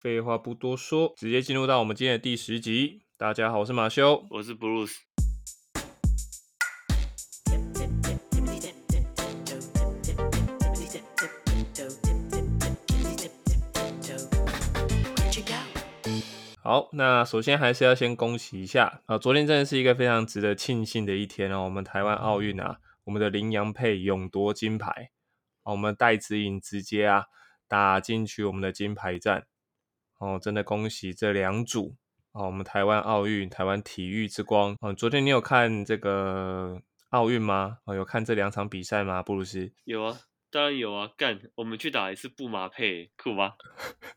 废话不多说，直接进入到我们今天的第十集。大家好，我是马修，我是 Bruce。好，那首先还是要先恭喜一下啊！昨天真的是一个非常值得庆幸的一天哦。我们台湾奥运啊，我们的林洋配勇夺金牌，啊我们戴资颖直接啊打进去我们的金牌战哦，真的恭喜这两组哦！我们台湾奥运，台湾体育之光哦。昨天你有看这个奥运吗？哦，有看这两场比赛吗？布鲁斯有啊，当然有啊，干，我们去打一次布马配，酷吧？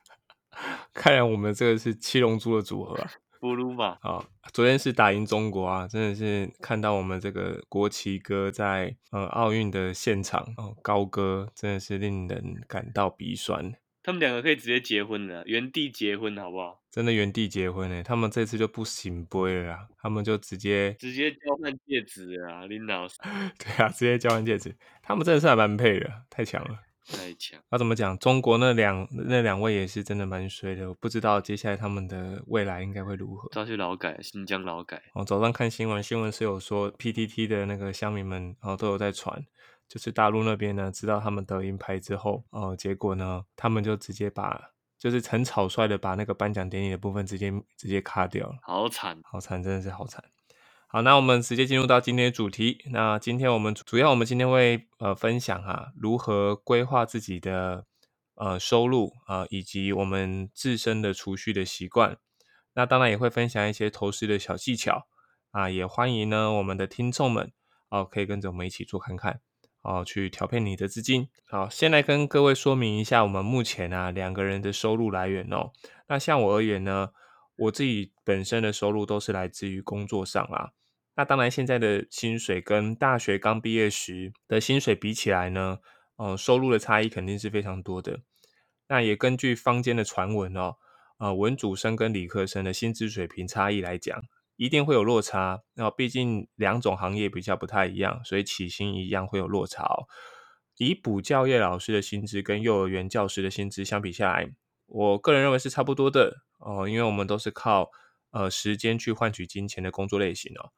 看来我们这个是七龙珠的组合啊，布鲁马啊！昨天是打赢中国啊，真的是看到我们这个国旗歌在呃奥运的现场哦高歌，真的是令人感到鼻酸。他们两个可以直接结婚了，原地结婚好不好？真的原地结婚哎，他们这次就不行杯了，他们就直接直接交换戒指啊，林老师。对啊，直接交换戒指，他们真的是还蛮配的，太强了。太强，那怎么讲？中国那两那两位也是真的蛮衰的，我不知道接下来他们的未来应该会如何。抓去劳改，新疆劳改。哦，早上看新闻，新闻是有说 PTT 的那个乡民们，然后都有在传，就是大陆那边呢，知道他们得银牌之后，呃，结果呢，他们就直接把，就是很草率的把那个颁奖典礼的部分直接直接卡掉了，好惨，好惨，真的是好惨。好，那我们直接进入到今天的主题。那今天我们主要，我们今天会呃分享哈，如何规划自己的呃收入啊，以及我们自身的储蓄的习惯。那当然也会分享一些投资的小技巧啊，也欢迎呢我们的听众们哦，可以跟着我们一起做看看哦，去调配你的资金。好，先来跟各位说明一下我们目前啊两个人的收入来源哦。那像我而言呢，我自己本身的收入都是来自于工作上啊。那当然，现在的薪水跟大学刚毕业时的薪水比起来呢，呃，收入的差异肯定是非常多的。那也根据坊间的传闻哦，呃，文主生跟理科生的薪资水平差异来讲，一定会有落差。那毕竟两种行业比较不太一样，所以起薪一样会有落差。以补教业老师的薪资跟幼儿园教师的薪资相比下来，我个人认为是差不多的哦，因为我们都是靠呃时间去换取金钱的工作类型哦。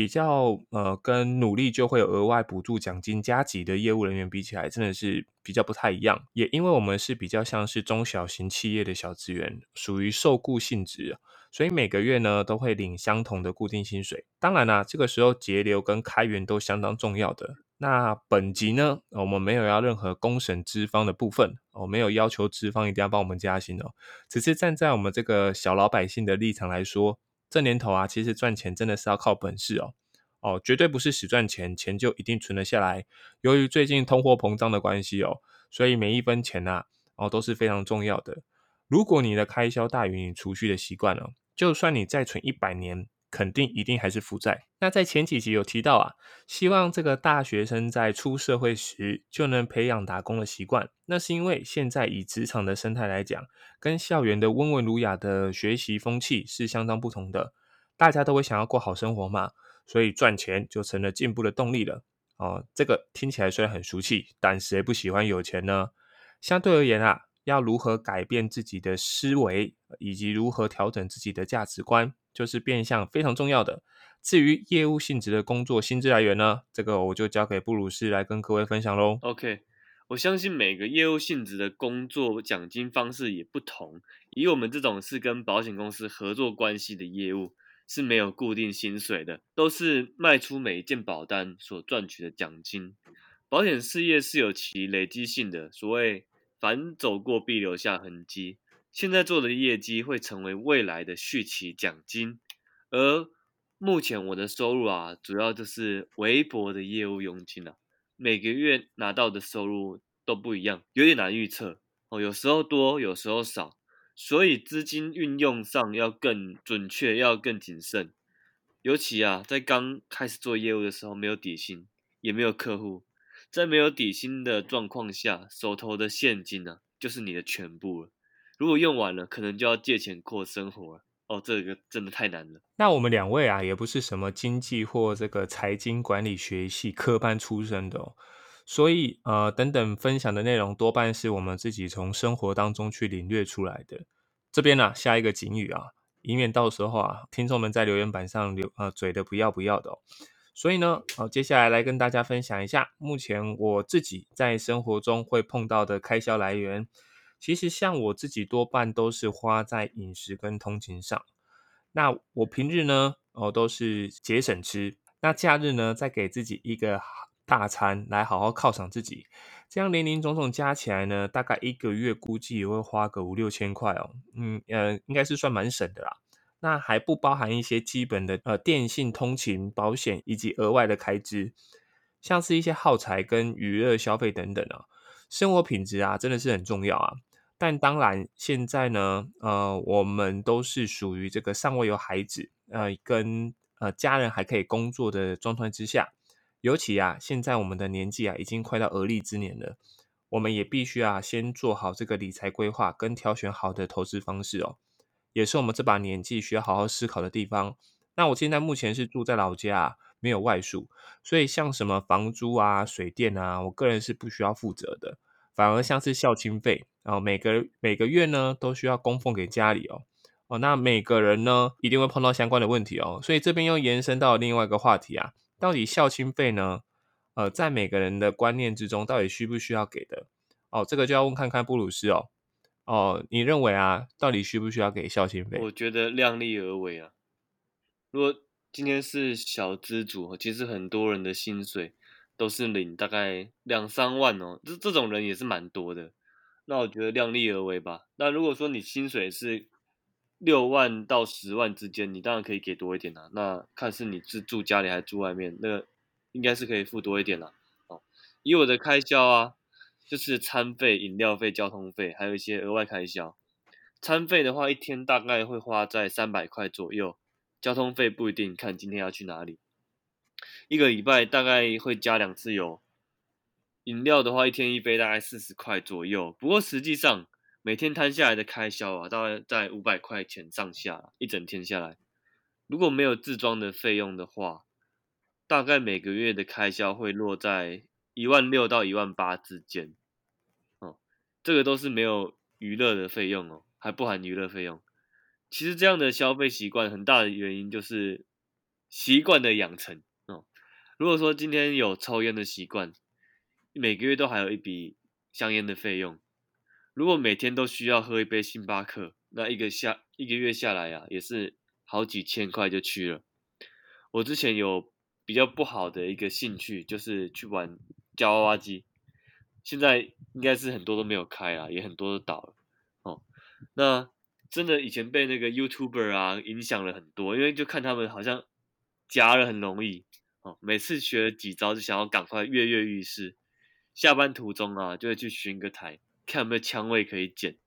比较呃，跟努力就会有额外补助、奖金加级的业务人员比起来，真的是比较不太一样。也因为我们是比较像是中小型企业的小资源，属于受雇性质，所以每个月呢都会领相同的固定薪水。当然啦，这个时候节流跟开源都相当重要的。那本集呢，我们没有要任何公审资方的部分，我没有要求资方一定要帮我们加薪哦，只是站在我们这个小老百姓的立场来说。这年头啊，其实赚钱真的是要靠本事哦，哦，绝对不是死赚钱，钱就一定存得下来。由于最近通货膨胀的关系哦，所以每一分钱呐，哦都是非常重要的。如果你的开销大于你储蓄的习惯了，就算你再存一百年。肯定一定还是负债。那在前几集有提到啊，希望这个大学生在出社会时就能培养打工的习惯。那是因为现在以职场的生态来讲，跟校园的温文儒雅的学习风气是相当不同的。大家都会想要过好生活嘛，所以赚钱就成了进步的动力了。哦，这个听起来虽然很俗气，但谁不喜欢有钱呢？相对而言啊，要如何改变自己的思维，以及如何调整自己的价值观？就是变相非常重要的。至于业务性质的工作薪资来源呢，这个我就交给布鲁斯来跟各位分享喽。OK，我相信每个业务性质的工作奖金方式也不同。以我们这种是跟保险公司合作关系的业务，是没有固定薪水的，都是卖出每一件保单所赚取的奖金。保险事业是有其累积性的，所谓凡走过必留下痕迹。现在做的业绩会成为未来的续期奖金，而目前我的收入啊，主要就是微薄的业务佣金啊，每个月拿到的收入都不一样，有点难预测哦，有时候多，有时候少，所以资金运用上要更准确，要更谨慎。尤其啊，在刚开始做业务的时候，没有底薪，也没有客户，在没有底薪的状况下，手头的现金呢，就是你的全部了。如果用完了，可能就要借钱过生活。哦，这个真的太难了。那我们两位啊，也不是什么经济或这个财经管理学系科班出身的哦，所以呃，等等分享的内容多半是我们自己从生活当中去领略出来的。这边呢，下一个警语啊，以免到时候啊，听众们在留言板上留呃嘴的不要不要的哦。所以呢，好，接下来来跟大家分享一下，目前我自己在生活中会碰到的开销来源。其实像我自己多半都是花在饮食跟通勤上。那我平日呢，哦都是节省吃。那假日呢，再给自己一个大餐来好好犒赏自己。这样零零总总加起来呢，大概一个月估计也会花个五六千块哦。嗯呃，应该是算蛮省的啦。那还不包含一些基本的呃电信、通勤、保险以及额外的开支，像是一些耗材跟娱乐消费等等啊。生活品质啊，真的是很重要啊。但当然，现在呢，呃，我们都是属于这个尚未有孩子，呃，跟呃家人还可以工作的状态之下。尤其啊，现在我们的年纪啊，已经快到而立之年了，我们也必须啊，先做好这个理财规划跟挑选好的投资方式哦，也是我们这把年纪需要好好思考的地方。那我现在目前是住在老家，没有外宿，所以像什么房租啊、水电啊，我个人是不需要负责的。反而像是孝亲费，然后每个每个月呢都需要供奉给家里哦哦，那每个人呢一定会碰到相关的问题哦，所以这边又延伸到另外一个话题啊，到底孝亲费呢？呃，在每个人的观念之中，到底需不需要给的？哦，这个就要问看看布鲁斯哦哦，你认为啊，到底需不需要给孝亲费？我觉得量力而为啊。如果今天是小资主，其实很多人的薪水。都是领大概两三万哦，这这种人也是蛮多的。那我觉得量力而为吧。那如果说你薪水是六万到十万之间，你当然可以给多一点啦。那看是你是住家里还是住外面，那应该是可以付多一点啦。哦，以我的开销啊，就是餐费、饮料费、交通费，还有一些额外开销。餐费的话，一天大概会花在三百块左右。交通费不一定，看今天要去哪里。一个礼拜大概会加两次油，饮料的话一天一杯大概四十块左右。不过实际上每天摊下来的开销啊，大概在五百块钱上下，一整天下来，如果没有自装的费用的话，大概每个月的开销会落在一万六到一万八之间。哦，这个都是没有娱乐的费用哦，还不含娱乐费用。其实这样的消费习惯很大的原因就是习惯的养成哦。如果说今天有抽烟的习惯，每个月都还有一笔香烟的费用。如果每天都需要喝一杯星巴克，那一个下一个月下来呀，也是好几千块就去了。我之前有比较不好的一个兴趣，就是去玩夹娃娃机，现在应该是很多都没有开啊，也很多都倒了。哦，那真的以前被那个 YouTuber 啊影响了很多，因为就看他们好像夹了很容易。哦，每次学了几招就想要赶快跃跃欲试，下班途中啊就会去寻个台，看有没有枪位可以捡。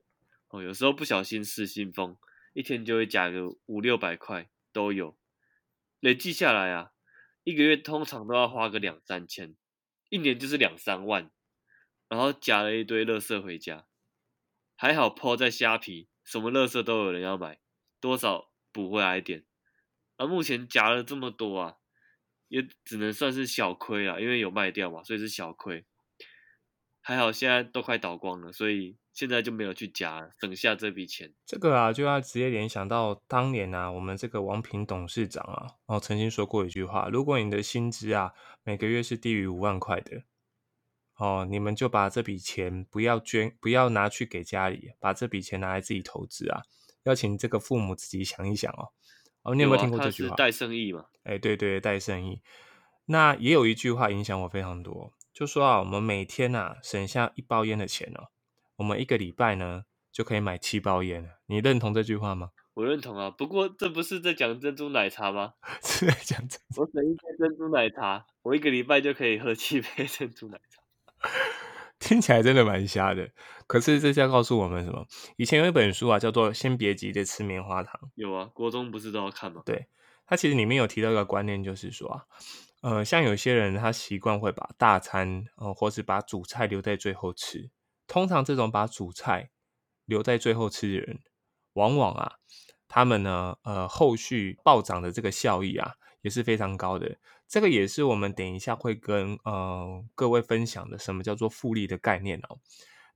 哦，有时候不小心失心疯，一天就会夹个五六百块都有，累计下来啊，一个月通常都要花个两三千，一年就是两三万，然后夹了一堆垃圾回家，还好抛在虾皮，什么乐色都有人要买，多少补回来一点。而目前夹了这么多啊。也只能算是小亏了，因为有卖掉嘛，所以是小亏。还好现在都快倒光了，所以现在就没有去加，省下这笔钱。这个啊，就要直接联想到当年啊，我们这个王平董事长啊，哦曾经说过一句话：如果你的薪资啊每个月是低于五万块的，哦，你们就把这笔钱不要捐，不要拿去给家里，把这笔钱拿来自己投资啊。要请这个父母自己想一想哦。哦，你有没有听过这句话？带生意嘛？哎，对对，带生意。那也有一句话影响我非常多，就说啊，我们每天呐省下一包烟的钱哦，我们一个礼拜呢就可以买七包烟了。你认同这句话吗？我认同啊，不过这不是在讲珍珠奶茶吗？是在讲珍珠。我省一杯珍珠奶茶，我一个礼拜就可以喝七杯珍珠奶茶。听起来真的蛮瞎的，可是这是要告诉我们什么？以前有一本书啊，叫做《先别急着吃棉花糖》。有啊，国中不是都要看吗？对，它其实里面有提到一个观念，就是说啊，呃，像有些人他习惯会把大餐，呃，或是把主菜留在最后吃。通常这种把主菜留在最后吃的人，往往啊，他们呢，呃，后续暴涨的这个效益啊，也是非常高的。这个也是我们等一下会跟呃各位分享的，什么叫做复利的概念哦。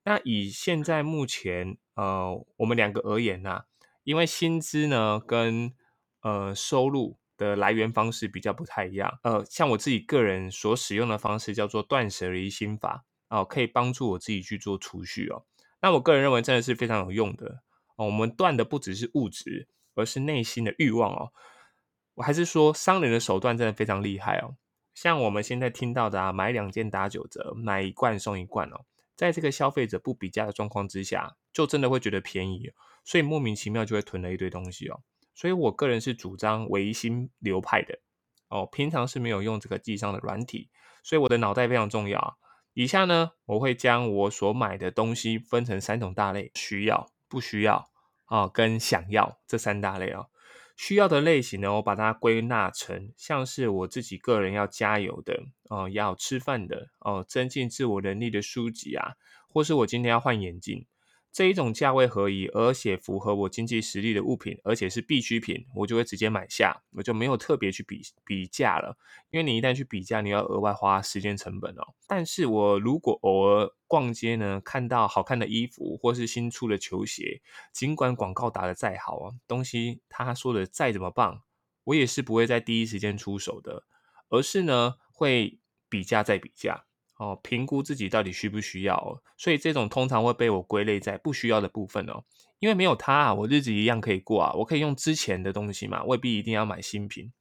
那以现在目前呃我们两个而言呐、因为薪资呢跟呃收入的来源方式比较不太一样，呃，像我自己个人所使用的方式叫做断舍离心法哦、可以帮助我自己去做储蓄哦。那我个人认为真的是非常有用的哦。我们断的不只是物质，而是内心的欲望哦。我还是说商人的手段真的非常厉害哦。像我们现在听到的啊，买两件打九折，买一罐送一罐哦。在这个消费者不比价的状况之下，就真的会觉得便宜，所以莫名其妙就会囤了一堆东西哦。所以我个人是主张唯心流派的哦，平常是没有用这个记账的软体，所以我的脑袋非常重要啊。以下呢，我会将我所买的东西分成三种大类：需要、不需要啊，跟想要这三大类哦。需要的类型呢，我把它归纳成像是我自己个人要加油的哦，要吃饭的哦，增进自我能力的书籍啊，或是我今天要换眼镜这一种价位合宜，而且符合我经济实力的物品，而且是必需品，我就会直接买下，我就没有特别去比比价了。因为你一旦去比价，你要额外花时间成本哦。但是我如果偶尔逛街呢，看到好看的衣服或是新出的球鞋，尽管广告打得再好啊，东西他说的再怎么棒，我也是不会在第一时间出手的，而是呢会比价再比价哦，评估自己到底需不需要哦。所以这种通常会被我归类在不需要的部分哦，因为没有它啊，我日子一样可以过啊，我可以用之前的东西嘛，未必一定要买新品。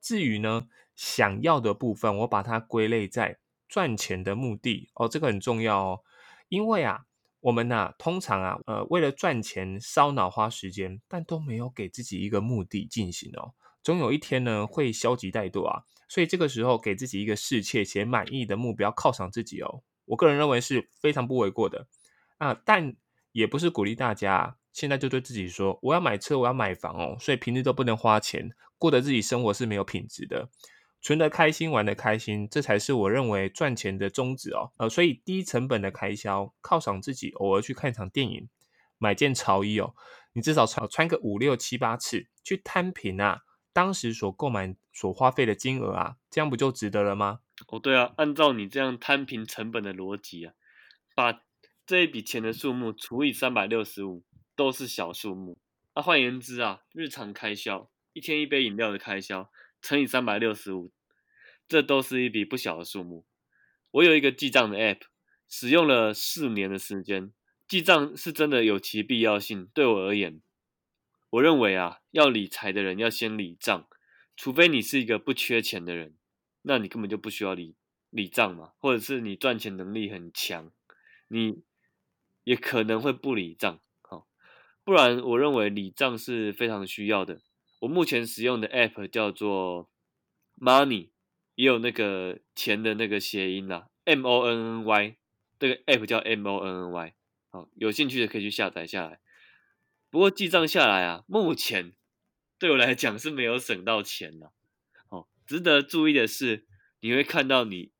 至于呢，想要的部分，我把它归类在赚钱的目的哦，这个很重要哦。因为啊，我们呐、通常啊，呃，为了赚钱烧脑花时间，但都没有给自己一个目的进行哦。总有一天呢，会消极怠惰啊。所以这个时候，给自己一个适切且满意的目标犒赏自己哦。我个人认为是非常不为过的啊，但也不是鼓励大家现在就对自己说，我要买车，我要买房哦，所以平日都不能花钱，过得自己生活是没有品质的。存得开心，玩得开心，这才是我认为赚钱的宗旨哦。呃，所以低成本的开销，犒赏自己，偶尔去看场电影，买件潮衣哦，你至少穿穿个五六七八次，去摊平啊，当时所购买所花费的金额啊，这样不就值得了吗？哦，对啊，按照你这样摊平成本的逻辑啊，把这一笔钱的数目除以三百六十五，都是小数目。那换言之啊，日常开销，一天一杯饮料的开销乘以三百六十五，这都是一笔不小的数目。我有一个记账的 App，使用了四年的时间，记账是真的有其必要性。对我而言，我认为啊，要理财的人要先理账，除非你是一个不缺钱的人，那你根本就不需要理理账嘛，或者是你赚钱能力很强，你也可能会不理账。好，不然我认为理账是非常需要的。我目前使用的 App 叫做 Money，也有那个钱的那个谐音啦，M O N N Y，这个 App 叫 M O N N Y。好，有兴趣的可以去下载下来。不过记账下来啊，目前对我来讲是没有省到钱的。哦，值得注意的是，你会看到你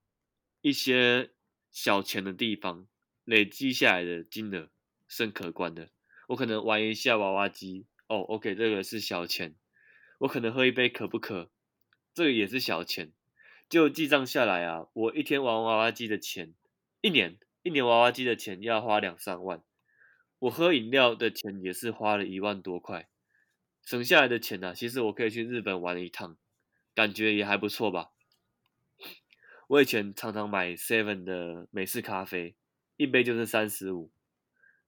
一些小钱的地方累积下来的金额是可观的。我可能玩一下娃娃机，哦，OK，这个是小钱。我可能喝一杯可不可，这个也是小钱。就记账下来啊，我一天玩娃娃机的钱，一年一年娃娃机的钱要花两三万。我喝饮料的钱也是花了一万多块，省下来的钱呢、其实我可以去日本玩一趟，感觉也还不错吧。我以前常常买 Seven 的美式咖啡，一杯就是三十五。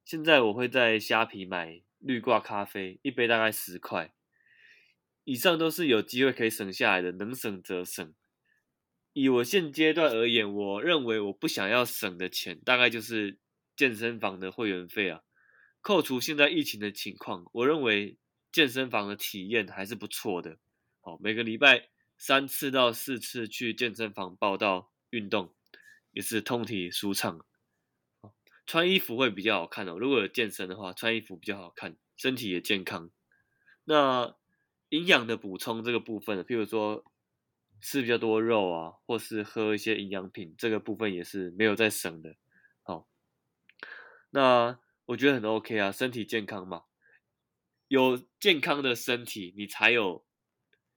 现在我会在虾皮买绿挂咖啡，一杯大概十块。以上都是有机会可以省下来的，能省则省。以我现阶段而言，我认为我不想要省的钱，大概就是健身房的会员费啊。扣除现在疫情的情况，我认为健身房的体验还是不错的。哦，每个礼拜三次到四次去健身房报道运动，也是通体舒畅。穿衣服会比较好看哦。如果有健身的话，穿衣服比较好看，身体也健康。那营养的补充这个部分，譬如说吃比较多肉啊，或是喝一些营养品，这个部分也是没有在省的。好，那我觉得很 OK 啊，身体健康嘛，有健康的身体，你才有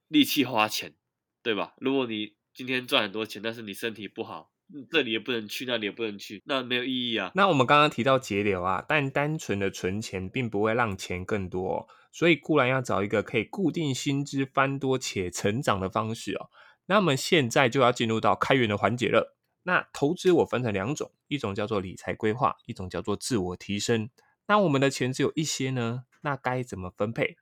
力气花钱，对吧？如果你今天赚很多钱，但是你身体不好，这里也不能去，那里也不能去，那没有意义啊。那我们刚刚提到节流啊，但单纯的存钱并不会让钱更多，哦，所以固然要找一个可以固定薪资翻多且成长的方式哦。那么现在就要进入到开源的环节了。那投资我分成两种，一种叫做理财规划，一种叫做自我提升。那我们的钱只有一些呢，那该怎么分配？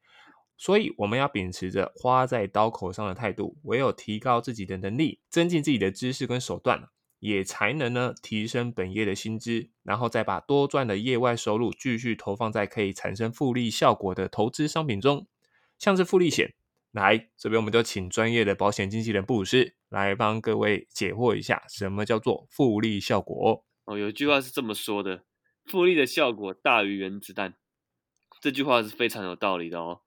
所以我们要秉持着花在刀口上的态度，唯有提高自己的能力，增进自己的知识跟手段，也才能呢提升本业的薪资，然后再把多赚的业外收入继续投放在可以产生复利效果的投资商品中，像是复利险。来这边，我们就请专业的保险经纪人布鲁斯来帮各位解惑一下，什么叫做复利效果？哦，有一句话是这么说的：复利的效果大于原子弹。这句话是非常有道理的哦。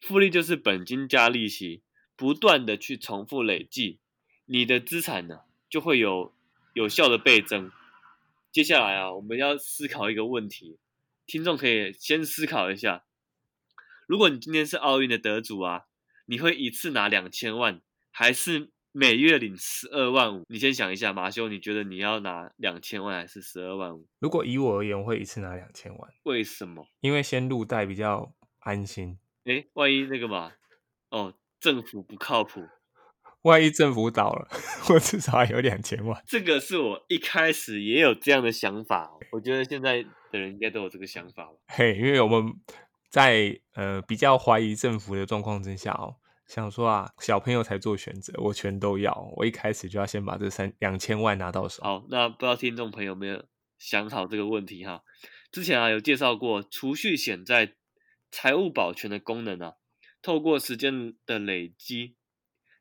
复利就是本金加利息，不断的去重复累计，你的资产呢就会有有效的倍增。接下来啊，我们要思考一个问题，听众可以先思考一下：如果你今天是奥运的得主啊。你会一次拿两千万，还是每月领十二万五？你先想一下，马修，你觉得你要拿两千万还是十二万五？如果以我而言，我会一次拿两千万。为什么？因为先入袋比较安心。哎，万一那个嘛，哦，政府不靠谱，万一政府倒了，我至少还有两千万。这个是我一开始也有这样的想法，我觉得现在的人应该都有这个想法吧。嘿，因为我们。在呃比较怀疑政府的状况之下哦，想说啊，小朋友才做选择，我全都要。我一开始就要先把这三两千万拿到手。好，那不知道听众朋友有没有想好这个问题哈？之前啊有介绍过储蓄险在财务保全的功能啊，透过时间的累积，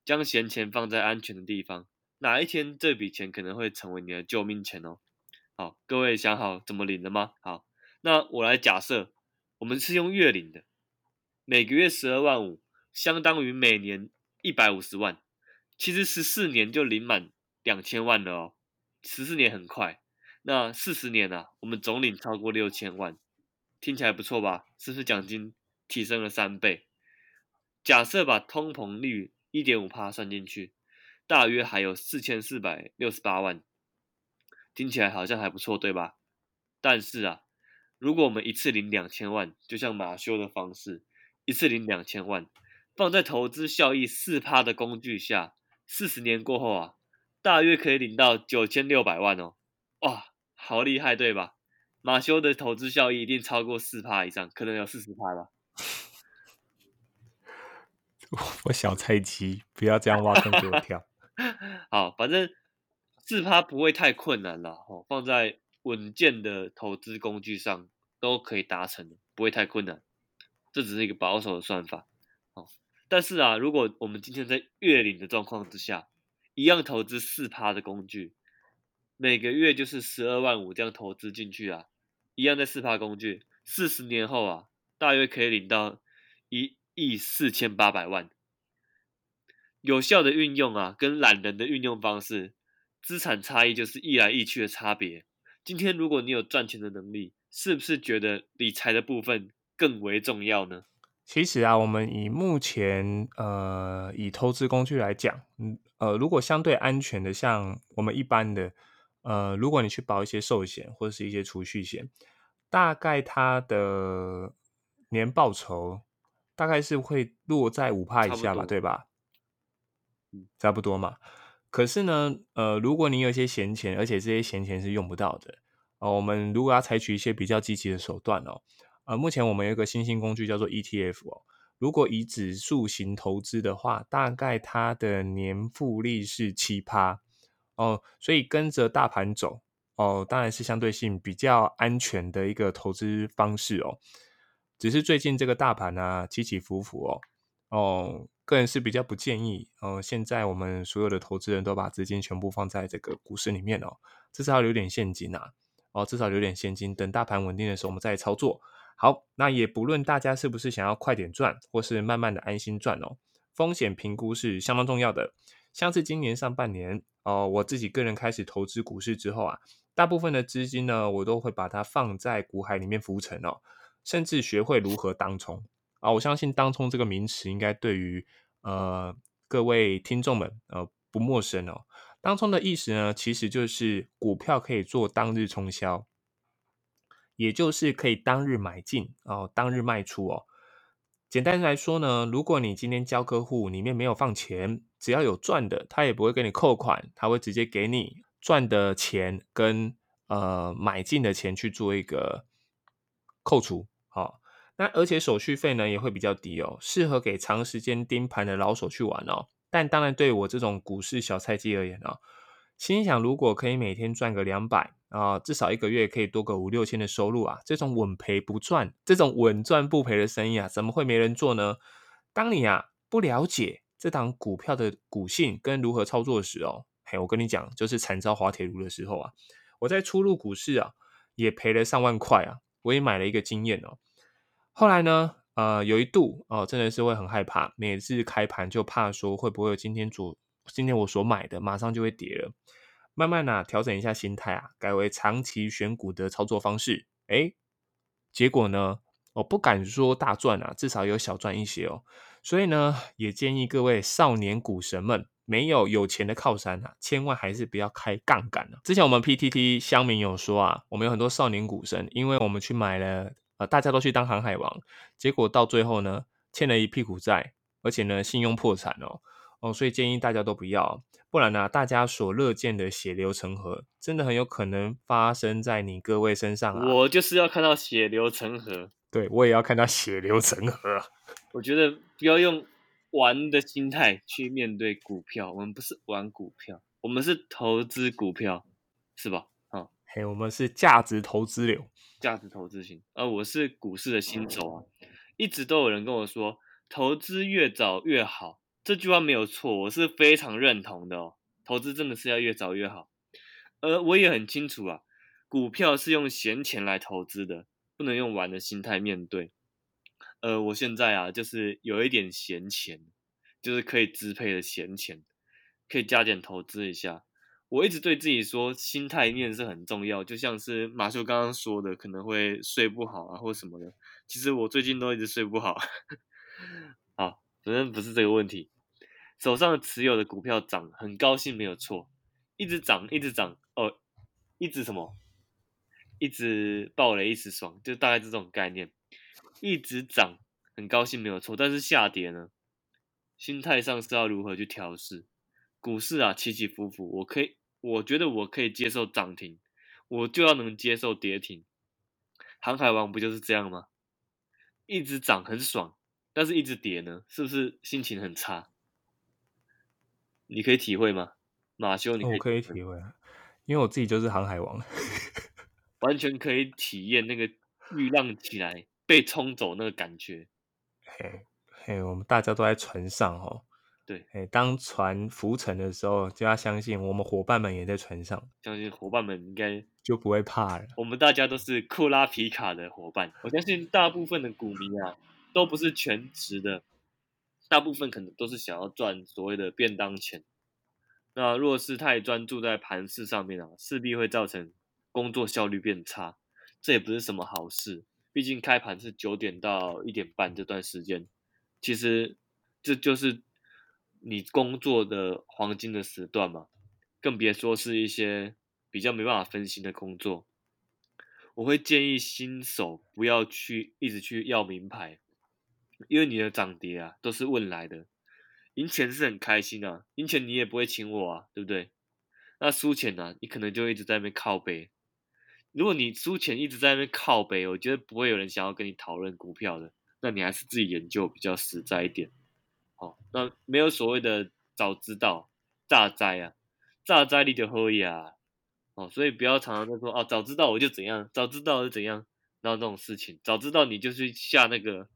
将闲钱放在安全的地方，哪一天这笔钱可能会成为你的救命钱哦。好，各位想好怎么领了吗？好，那我来假设。我们是用月领的，每个月十二万五，相当于每年一百五十万。其实十四年就领满两千万了哦，十四年很快。那四十年啊，我们总领超过六千万，听起来不错吧？是不是奖金提升了三倍？假设把通膨率一点五帕算进去，大约还有四千四百六十八万，听起来好像还不错，对吧？但是啊。如果我们一次领两千万，就像马修的方式，一次领两千万，放在投资效益四趴的工具下，四十年过后啊，大约可以领到九千六百万哦，哇，好厉害，对吧？马修的投资效益一定超过四趴以上，可能有四十趴吧。我小菜鸡，不要这样挖坑给我跳。好，反正四趴不会太困难了哦，放在。稳健的投资工具上都可以达成，不会太困难。这只是一个保守的算法，哦。但是啊，如果我们今天在月领的状况之下，一样投资四趴的工具，每个月就是十二万五这样投资进去啊，一样在四趴工具，四十年后啊，大约可以领到一亿四千八百万。有效的运用啊，跟懒人的运用方式，资产差异就是一来一去的差别。今天如果你有赚钱的能力，是不是觉得理财的部分更为重要呢？其实啊，我们以目前呃以投资工具来讲，嗯呃，如果相对安全的，像我们一般的呃，如果你去保一些寿险或者是一些储蓄险，大概它的年报酬大概是会落在五帕以下吧，对吧？嗯，差不多嘛。可是呢，呃，如果你有一些闲钱，而且这些闲钱是用不到的，哦，我们如果要采取一些比较积极的手段哦，呃，目前我们有一个新兴工具叫做 ETF 哦，如果以指数型投资的话，大概它的年复利是七趴哦，所以跟着大盘走哦，当然是相对性比较安全的一个投资方式哦，只是最近这个大盘啊起起伏伏哦，哦。个人是比较不建议，呃，现在我们所有的投资人都把资金全部放在这个股市里面哦，至少留点现金呐，哦，至少留点现金，等大盘稳定的时候我们再操作。好，那也不论大家是不是想要快点赚，或是慢慢的安心赚哦，风险评估是相当重要的。像是今年上半年哦，我自己个人开始投资股市之后啊，大部分的资金呢，我都会把它放在股海里面浮沉哦，甚至学会如何当冲。啊，我相信当冲这个名词应该对于呃各位听众们呃不陌生哦。当冲的意思呢，其实就是股票可以做当日冲销，也就是可以当日买进哦，当日卖出哦。简单来说呢，如果你今天交客户里面没有放钱，只要有赚的，他也不会给你扣款，他会直接给你赚的钱跟呃买进的钱去做一个扣除。好，那而且手续费呢也会比较低哦，适合给长时间盯盘的老手去玩哦。但当然，对我这种股市小菜鸡而言哦，心想如果可以每天赚个两百啊，至少一个月可以多个五六千的收入啊，这种稳赔不赚，这种稳赚不赔的生意啊，怎么会没人做呢？当你啊不了解这档股票的股性跟如何操作时哦，嘿，我跟你讲，就是惨遭滑铁卢的时候啊，我在初入股市啊，也赔了上万块啊，我也买了一个经验哦，后来呢？呃，有一度哦，真的是会很害怕，每次开盘就怕说会不会今天主今天我所买的马上就会跌了。慢慢呢调整一下心态啊，改为长期选股的操作方式。哎，结果呢，我不敢说大赚啊，至少有小赚一些哦。所以呢，也建议各位少年股神们，没有有钱的靠山啊，千万还是不要开杠杆了。之前我们 PTT 乡民有说啊，我们有很多少年股神，因为我们去买了。啊，大家都去当航海王，结果到最后呢，欠了一屁股债，而且呢，信用破产哦哦，所以建议大家都不要，不然呢，大家所乐见的血流成河，真的很有可能发生在你各位身上啊！我就是要看到血流成河，对我也要看到血流成河。我觉得不要用玩的心态去面对股票，我们不是玩股票，我们是投资股票，是吧？啊，嘿，我们是价值投资流。价值投资型，呃，我是股市的新手啊，一直都有人跟我说，投资越早越好，这句话没有错，我是非常认同的哦。投资真的是要越早越好，呃，我也很清楚啊，股票是用闲钱来投资的，不能用玩的心态面对。呃，我现在啊，就是有一点闲钱，就是可以支配的闲钱，可以加点投资一下。我一直对自己说，心态面是很重要，就像是马修刚刚说的，可能会睡不好啊，或什么的。其实我最近都一直睡不好。好，反正不是这个问题。手上持有的股票涨，很高兴，没有错，一直涨，一直涨，哦，一直什么，一直暴雷，一直爽，就大概这种概念。一直涨，很高兴，没有错，但是下跌呢，心态上是要如何去调试？股市啊，起起伏伏，我可以，我觉得我可以接受涨停，我就要能接受跌停。航海王不就是这样吗？一直涨很爽，但是一直跌呢，是不是心情很差？你可以体会吗？马修，你我可以体会，因为我自己就是航海王，完全可以体验那个巨浪起来被冲走那个感觉。嘿，嘿，我们大家都在船上哦。对，哎，当船浮沉的时候，就要相信我们伙伴们也在船上，相信伙伴们应该就不会怕了。我们大家都是库拉皮卡的伙伴，我相信大部分的股民啊，都不是全职的，大部分可能都是想要赚所谓的便当钱。那若是太专注在盘市上面啊，势必会造成工作效率变差，这也不是什么好事。毕竟开盘是九点到一点半这段时间，其实这就是。你工作的黄金的时段嘛，更别说是一些比较没办法分心的工作。我会建议新手不要去一直去要名牌，因为你的涨跌啊都是问来的。赢钱是很开心啊，赢钱你也不会请我啊，对不对？那输钱呢，你可能就一直在那边靠背。如果你输钱一直在那边靠背，我觉得不会有人想要跟你讨论股票的。那你还是自己研究比较实在一点。哦，那没有所谓的早知道炸灾啊，炸灾你就可以啊，哦，所以不要常常在说哦，早知道我就怎样，早知道就怎样，然后这种事情，早知道你就去下那个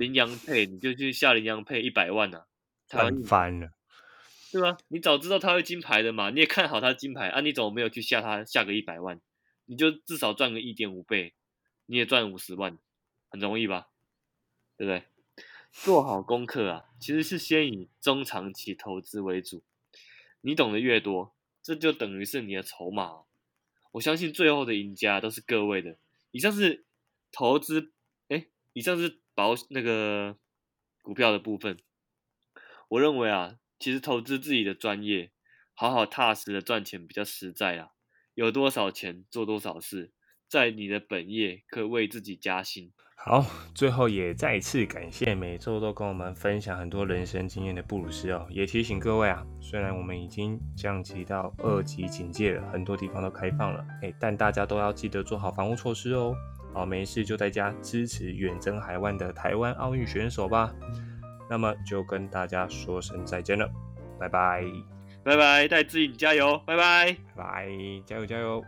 羚羊配，你就去下羚羊配一百万呐，赚翻了，对吧？你早知道他会金牌的嘛，你也看好他金牌啊，你怎么没有去下他下个一百万？你就至少赚个一点五倍，你也赚五十万，很容易吧？对不对？做好功课啊，其实是先以中长期投资为主。你懂得越多，这就等于是你的筹码。我相信最后的赢家都是各位的。以上是投资，哎，以上是保那个股票的部分。我认为啊，其实投资自己的专业，好好踏实的赚钱比较实在啊。有多少钱做多少事，在你的本业可为自己加薪。好，最后也再次感谢每周都跟我们分享很多人生经验的布鲁斯哦，也提醒各位啊，虽然我们已经降级到二级警戒了，很多地方都开放了，哎，但大家都要记得做好防护措施哦。好，没事就在家支持远征海外的台湾奥运选手吧。那么就跟大家说声再见了，拜拜，拜拜，戴志颖加油，拜拜，拜，加油加油。